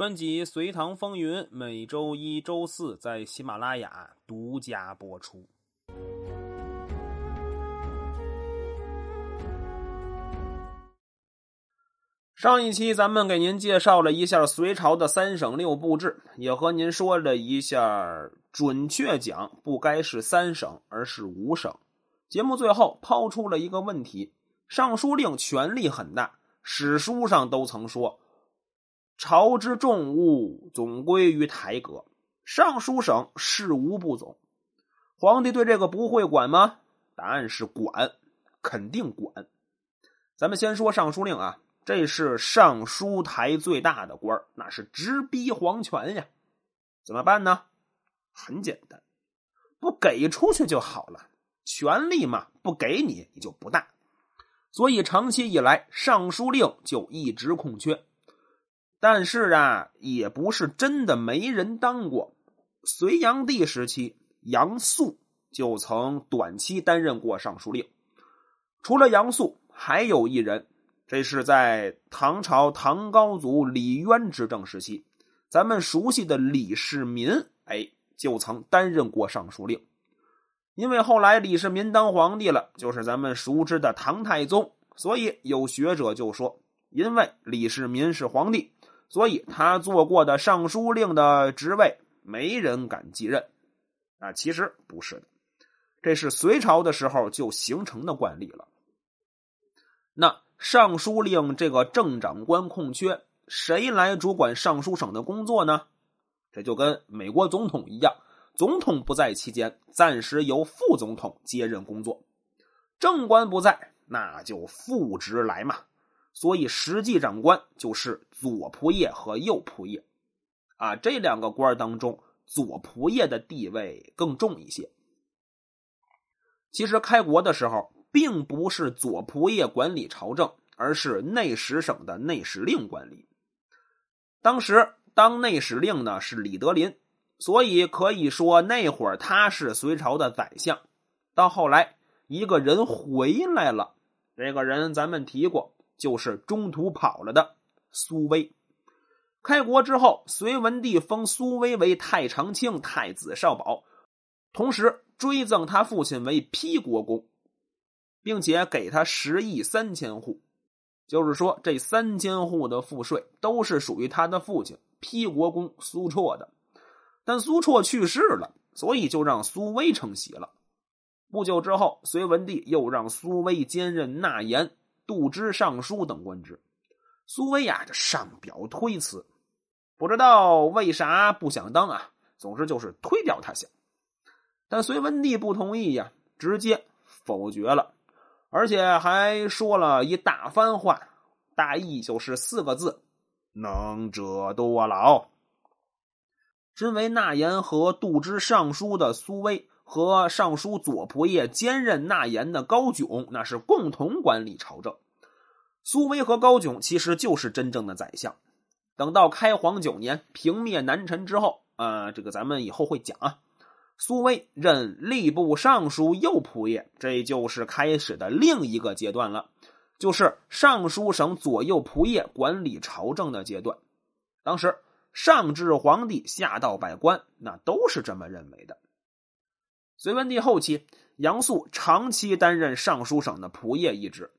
专辑《隋唐风云》每周一、周四在喜马拉雅独家播出。上一期咱们给您介绍了一下隋朝的三省六部制，也和您说了一下，准确讲不该是三省，而是五省。节目最后抛出了一个问题：尚书令权力很大，史书上都曾说。朝之重物总归于台阁，尚书省事无不总。皇帝对这个不会管吗？答案是管，肯定管。咱们先说尚书令啊，这是尚书台最大的官那是直逼皇权呀。怎么办呢？很简单，不给出去就好了。权力嘛，不给你，你就不大。所以长期以来，尚书令就一直空缺。但是啊，也不是真的没人当过。隋炀帝时期，杨素就曾短期担任过尚书令。除了杨素，还有一人，这是在唐朝唐高祖李渊执政时期，咱们熟悉的李世民，哎，就曾担任过尚书令。因为后来李世民当皇帝了，就是咱们熟知的唐太宗，所以有学者就说，因为李世民是皇帝。所以他做过的尚书令的职位，没人敢继任，啊，其实不是的，这是隋朝的时候就形成的惯例了。那尚书令这个正长官空缺，谁来主管尚书省的工作呢？这就跟美国总统一样，总统不在期间，暂时由副总统接任工作；正官不在，那就副职来嘛。所以，实际长官就是左仆射和右仆射，啊，这两个官当中，左仆射的地位更重一些。其实，开国的时候，并不是左仆射管理朝政，而是内史省的内史令管理。当时当内史令呢是李德林，所以可以说那会儿他是隋朝的宰相。到后来，一个人回来了，这个人咱们提过。就是中途跑了的苏威。开国之后，隋文帝封苏威为太常卿、太子少保，同时追赠他父亲为邳国公，并且给他十亿三千户。就是说，这三千户的赋税都是属于他的父亲邳国公苏绰的。但苏绰去世了，所以就让苏威承袭了。不久之后，隋文帝又让苏威兼任纳言。度支尚书等官职，苏威呀，这上表推辞，不知道为啥不想当啊。总之就是推掉他想，但隋文帝不同意呀，直接否决了，而且还说了一大番话，大意就是四个字：能者多劳。身为纳言和度支尚书的苏威。和尚书左仆射兼任纳言的高炯，那是共同管理朝政。苏威和高炯其实就是真正的宰相。等到开皇九年平灭南陈之后，啊，这个咱们以后会讲啊。苏威任吏部尚书右仆射，这就是开始的另一个阶段了，就是尚书省左右仆射管理朝政的阶段。当时上至皇帝，下到百官，那都是这么认为的。隋文帝后期，杨素长期担任尚书省的仆射一职，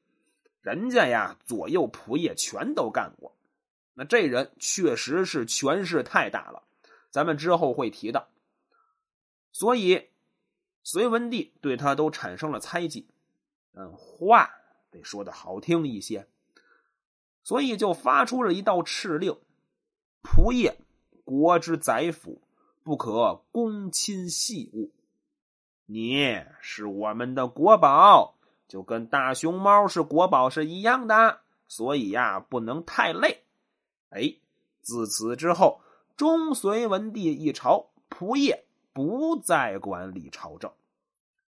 人家呀左右仆射全都干过。那这人确实是权势太大了，咱们之后会提到。所以，隋文帝对他都产生了猜忌，嗯，话得说的好听一些，所以就发出了一道敕令：仆射，国之宰辅，不可公亲细务。你是我们的国宝，就跟大熊猫是国宝是一样的，所以呀，不能太累。哎，自此之后，中隋文帝一朝仆射不再管理朝政，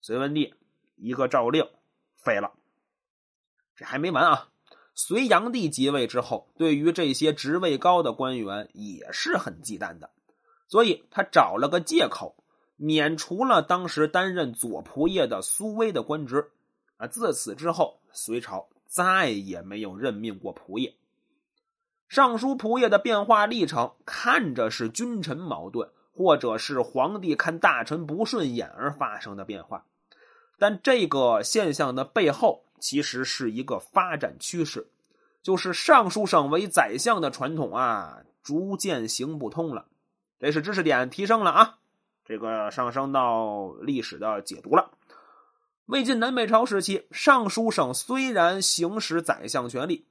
隋文帝一个诏令废了。这还没完啊！隋炀帝即位之后，对于这些职位高的官员也是很忌惮的，所以他找了个借口。免除了当时担任左仆射的苏威的官职，啊，自此之后，隋朝再也没有任命过仆射。尚书仆射的变化历程看着是君臣矛盾，或者是皇帝看大臣不顺眼而发生的变化，但这个现象的背后其实是一个发展趋势，就是尚书省为宰相的传统啊，逐渐行不通了。这是知识点提升了啊，这个上升到历史的解读了。魏晋南北朝时期，尚书省虽然行使宰相权力。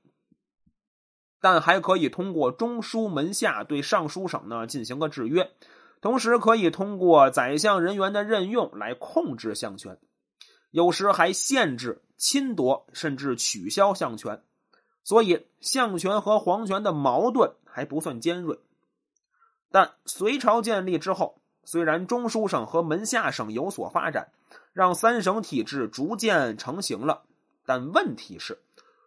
但还可以通过中书门下对尚书省呢进行个制约，同时可以通过宰相人员的任用来控制相权，有时还限制、侵夺甚至取消相权，所以相权和皇权的矛盾还不算尖锐。但隋朝建立之后，虽然中书省和门下省有所发展，让三省体制逐渐成型了，但问题是。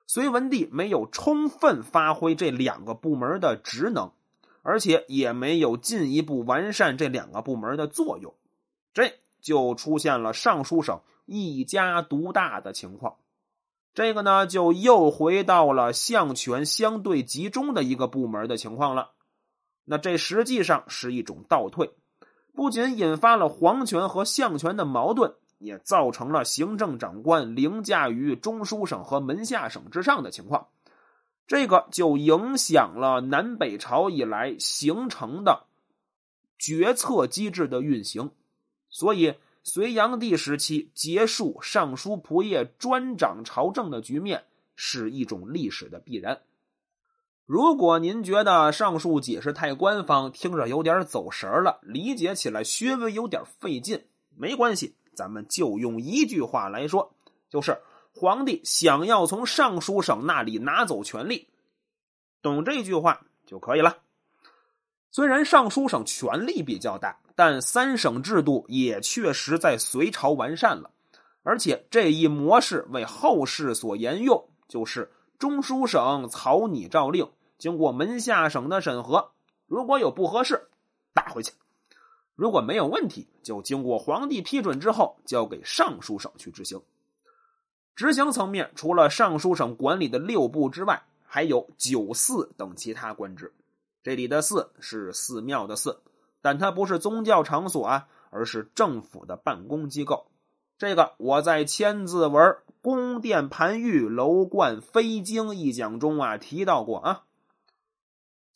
隋文帝没有充分发挥这两个部门的职能，而且也没有进一步完善这两个部门的作用，这就出现了尚书省一家独大的情况。这个呢，就又回到了相权相对集中的一个部门的情况了。那这实际上是一种倒退，不仅引发了皇权和相权的矛盾。也造成了行政长官凌驾于中书省和门下省之上的情况，这个就影响了南北朝以来形成的决策机制的运行。所以，隋炀帝时期结束尚书仆射专掌朝政的局面是一种历史的必然。如果您觉得上述解释太官方，听着有点走神了，理解起来稍微有点费劲，没关系。咱们就用一句话来说，就是皇帝想要从尚书省那里拿走权力，懂这句话就可以了。虽然尚书省权力比较大，但三省制度也确实在隋朝完善了，而且这一模式为后世所沿用，就是中书省草拟诏令，经过门下省的审核，如果有不合适，打回去。如果没有问题，就经过皇帝批准之后，交给尚书省去执行。执行层面，除了尚书省管理的六部之外，还有九寺等其他官职。这里的寺是寺庙的寺，但它不是宗教场所啊，而是政府的办公机构。这个我在《千字文宫殿盘玉楼观飞经》一讲中啊提到过啊。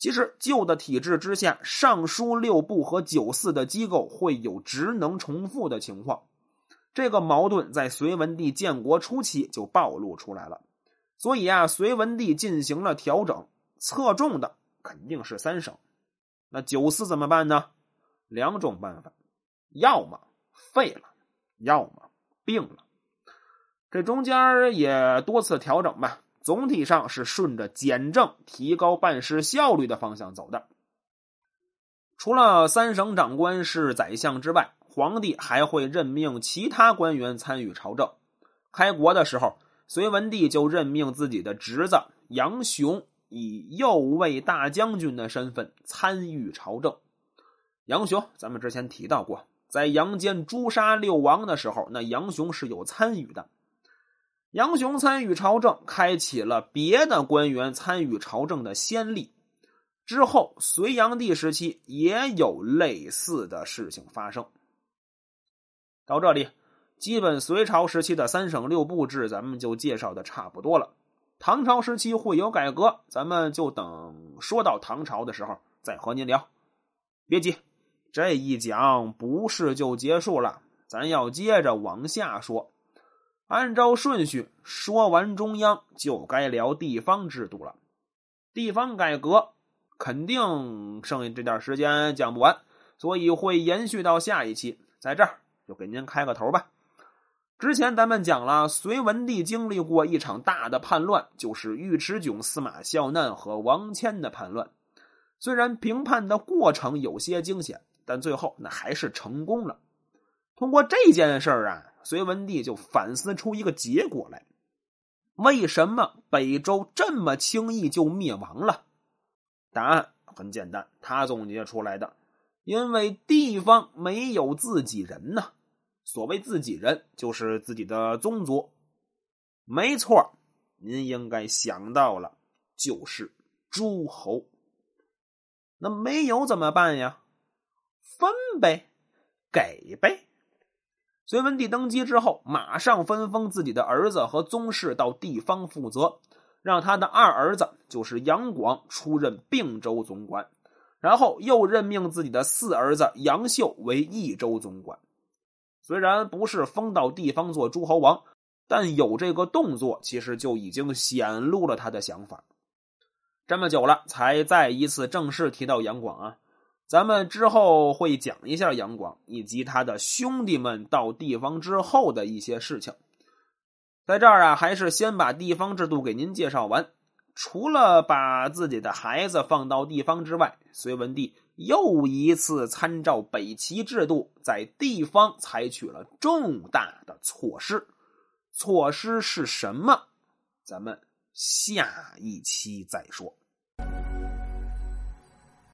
其实，旧的体制之下，尚书六部和九寺的机构会有职能重复的情况。这个矛盾在隋文帝建国初期就暴露出来了。所以啊，隋文帝进行了调整，侧重的肯定是三省。那九寺怎么办呢？两种办法：要么废了，要么并了。这中间也多次调整吧。总体上是顺着简政、提高办事效率的方向走的。除了三省长官是宰相之外，皇帝还会任命其他官员参与朝政。开国的时候，隋文帝就任命自己的侄子杨雄以右卫大将军的身份参与朝政。杨雄，咱们之前提到过，在杨坚诛杀六王的时候，那杨雄是有参与的。杨雄参与朝政，开启了别的官员参与朝政的先例。之后，隋炀帝时期也有类似的事情发生。到这里，基本隋朝时期的三省六部制，咱们就介绍的差不多了。唐朝时期会有改革，咱们就等说到唐朝的时候再和您聊。别急，这一讲不是就结束了，咱要接着往下说。按照顺序说完中央，就该聊地方制度了。地方改革肯定剩下这点时间讲不完，所以会延续到下一期。在这儿就给您开个头吧。之前咱们讲了，隋文帝经历过一场大的叛乱，就是尉迟迥、司马孝难和王谦的叛乱。虽然平叛的过程有些惊险，但最后那还是成功了。通过这件事儿啊。隋文帝就反思出一个结果来：为什么北周这么轻易就灭亡了？答案很简单，他总结出来的：因为地方没有自己人呢。所谓自己人，就是自己的宗族。没错，您应该想到了，就是诸侯。那没有怎么办呀？分呗，给呗。隋文帝登基之后，马上分封自己的儿子和宗室到地方负责，让他的二儿子就是杨广出任并州总管，然后又任命自己的四儿子杨秀为益州总管。虽然不是封到地方做诸侯王，但有这个动作，其实就已经显露了他的想法。这么久了，才再一次正式提到杨广啊。咱们之后会讲一下杨广以及他的兄弟们到地方之后的一些事情。在这儿啊，还是先把地方制度给您介绍完。除了把自己的孩子放到地方之外，隋文帝又一次参照北齐制度，在地方采取了重大的措施。措施是什么？咱们下一期再说。